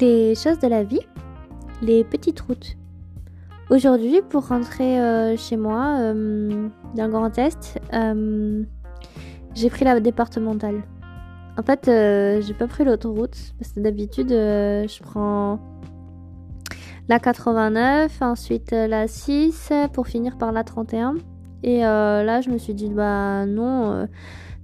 Les choses de la vie, les petites routes. Aujourd'hui, pour rentrer euh, chez moi, euh, dans le Grand Est, euh, j'ai pris la départementale. En fait, j'ai pas pris l'autoroute parce que d'habitude, je prends la 89, ensuite la 6 pour finir par la 31. Et là, je me suis dit, bah non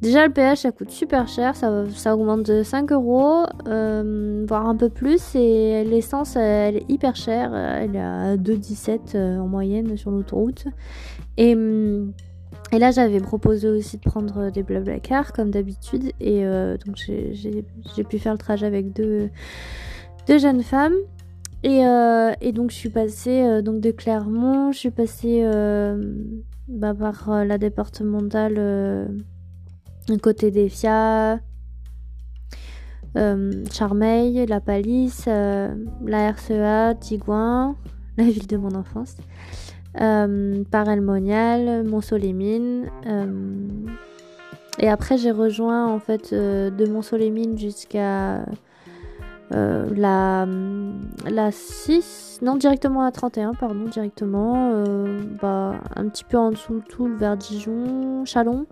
Déjà, le péage, ça coûte super cher, ça, augmente de 5 euros, euh, voire un peu plus, et l'essence, elle est hyper chère, elle est à 2,17 euh, en moyenne sur l'autoroute. Et, et là, j'avais proposé aussi de prendre des Blablacar, comme d'habitude, et euh, donc j'ai pu faire le trajet avec deux, jeunes femmes. Et, et, donc je suis passée donc de Clermont, je suis passée bah, par la départementale côté des FIA, euh, Charmeil, La Palisse, euh, la RCA, Tigouin, la ville de mon enfance, euh, Parelmonial, Mont-Solémine. Euh, et après, j'ai rejoint en fait de Mont-Solémine jusqu'à la, la 6, non, directement à 31, pardon, directement, bah, un petit peu en dessous tout vers Dijon, Chalon.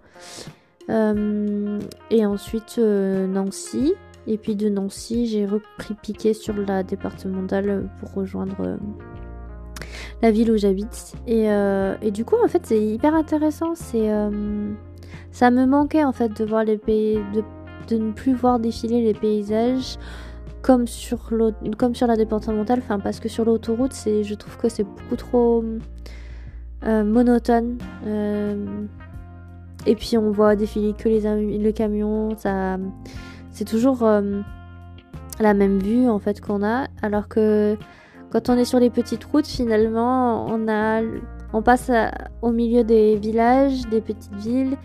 Euh, et ensuite euh, Nancy. Et puis de Nancy, j'ai repris piqué sur la départementale pour rejoindre euh, la ville où j'habite. Et, du coup, en fait, c'est hyper intéressant. Ça me manquait en fait de voir les pays, de, de ne plus voir défiler les paysages comme sur, comme sur la départementale. Enfin, parce que sur l'autoroute, je trouve que c'est beaucoup trop monotone. Et puis on voit défiler que les le camion, ça c'est toujours euh, la même vue en fait qu'on a alors que quand on est sur les petites routes finalement on a on passe au milieu des villages, des petites villes.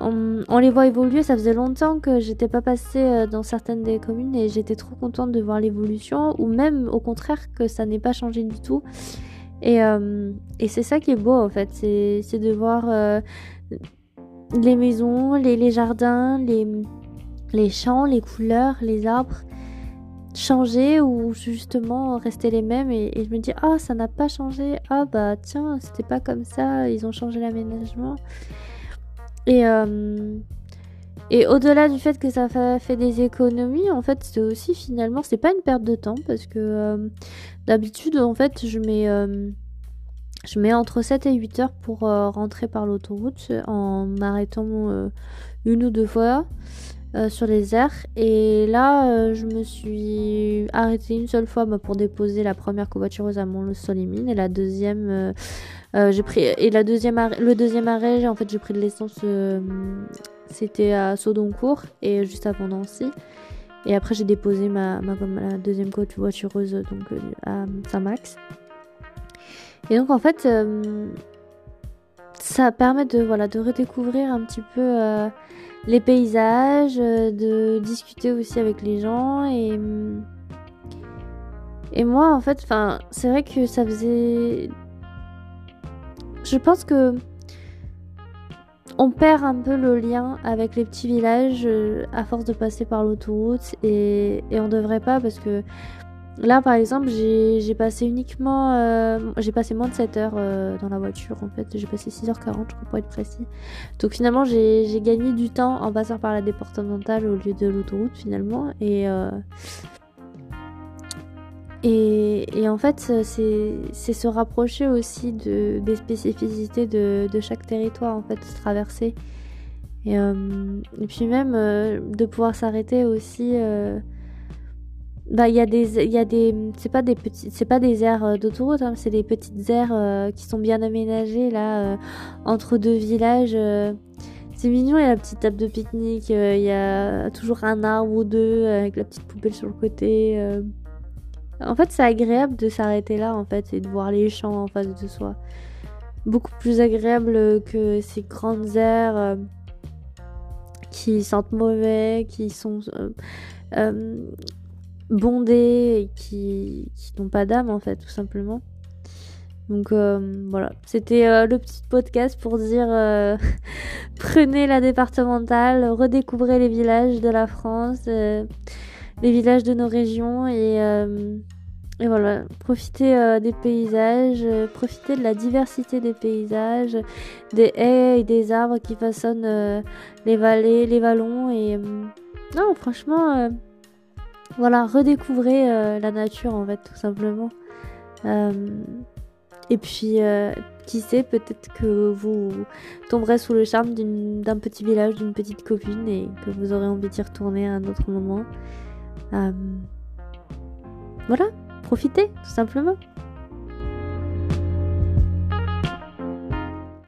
On, les voit évoluer. Ça faisait longtemps que j'étais pas passée euh, dans certaines des communes et j'étais trop contente de voir l'évolution, ou même au contraire que ça n'ait pas changé du tout. Et, euh, et c'est ça qui est beau en fait, c'est de voir les maisons, les, jardins, les, les champs, les couleurs, les arbres changer ou justement rester les mêmes et, je me dis ah ça n'a pas changé. Ah bah tiens c'était pas comme ça ils ont changé l'aménagement. Et euh, et au-delà du fait que ça fait des économies en fait c'est aussi finalement c'est pas une perte de temps parce que euh, d'habitude en fait je mets euh, je mets entre 7 et 8 heures pour euh, rentrer par l'autoroute en m'arrêtant euh, une ou deux fois euh, sur les airs. Et là, je me suis arrêtée une seule fois bah, pour déposer la première covoitureuse à Mont-Solimine et la deuxième, j'ai pris et la deuxième le deuxième arrêt, en fait, j'ai pris de l'essence. c'était à Saudoncourt et juste avant Nancy. Et après, j'ai déposé ma, ma, ma, deuxième covoitureuse donc à Saint-Max. Et donc en fait, euh, ça permet de, voilà, de redécouvrir un petit peu euh, les paysages, euh, de discuter aussi avec les gens. Et, et moi en fait, c'est vrai que ça faisait... Je pense que on perd un peu le lien avec les petits villages à force de passer par l'autoroute et, et on devrait pas parce que Là, par exemple, j'ai passé uniquement. Euh, j'ai passé moins de 7 heures euh, dans la voiture, en. J'ai passé 6h40, je crois, pour être précis. Donc, finalement, j'ai gagné du temps en passant par la départementale au lieu de l'autoroute, finalement. Et. Euh, et, en fait, c'est se rapprocher aussi de, des spécificités de, chaque territoire, en fait. Et, et puis même de pouvoir s'arrêter aussi bah il y a des il y a des c'est pas des petits c'est pas des aires euh, d'autoroute hein, c'est des petites aires euh, qui sont bien aménagées là euh, entre deux villages c'est mignon il y a la petite table de pique-nique il y a toujours un arbre ou deux avec la petite poubelle sur le côté en fait c'est agréable de s'arrêter là en fait et de voir les champs en face de soi. Beaucoup plus agréable que ces grandes aires qui sentent mauvais qui sont bondés et qui, n'ont pas d'âme en fait tout simplement. Donc euh, voilà, c'était euh, le petit podcast pour dire euh, prenez la départementale, redécouvrez les villages de la France, les villages de nos régions et, et voilà, profiter des paysages, profiter de la diversité des paysages, des haies et des arbres qui façonnent les vallées, les vallons et non, franchement, voilà, redécouvrez la nature en fait, tout simplement. Et puis, euh, qui sait, peut-être que vous tomberez sous le charme d'un petit village, d'une petite commune et que vous aurez envie d'y retourner à un autre moment. Euh, voilà, profitez, tout simplement.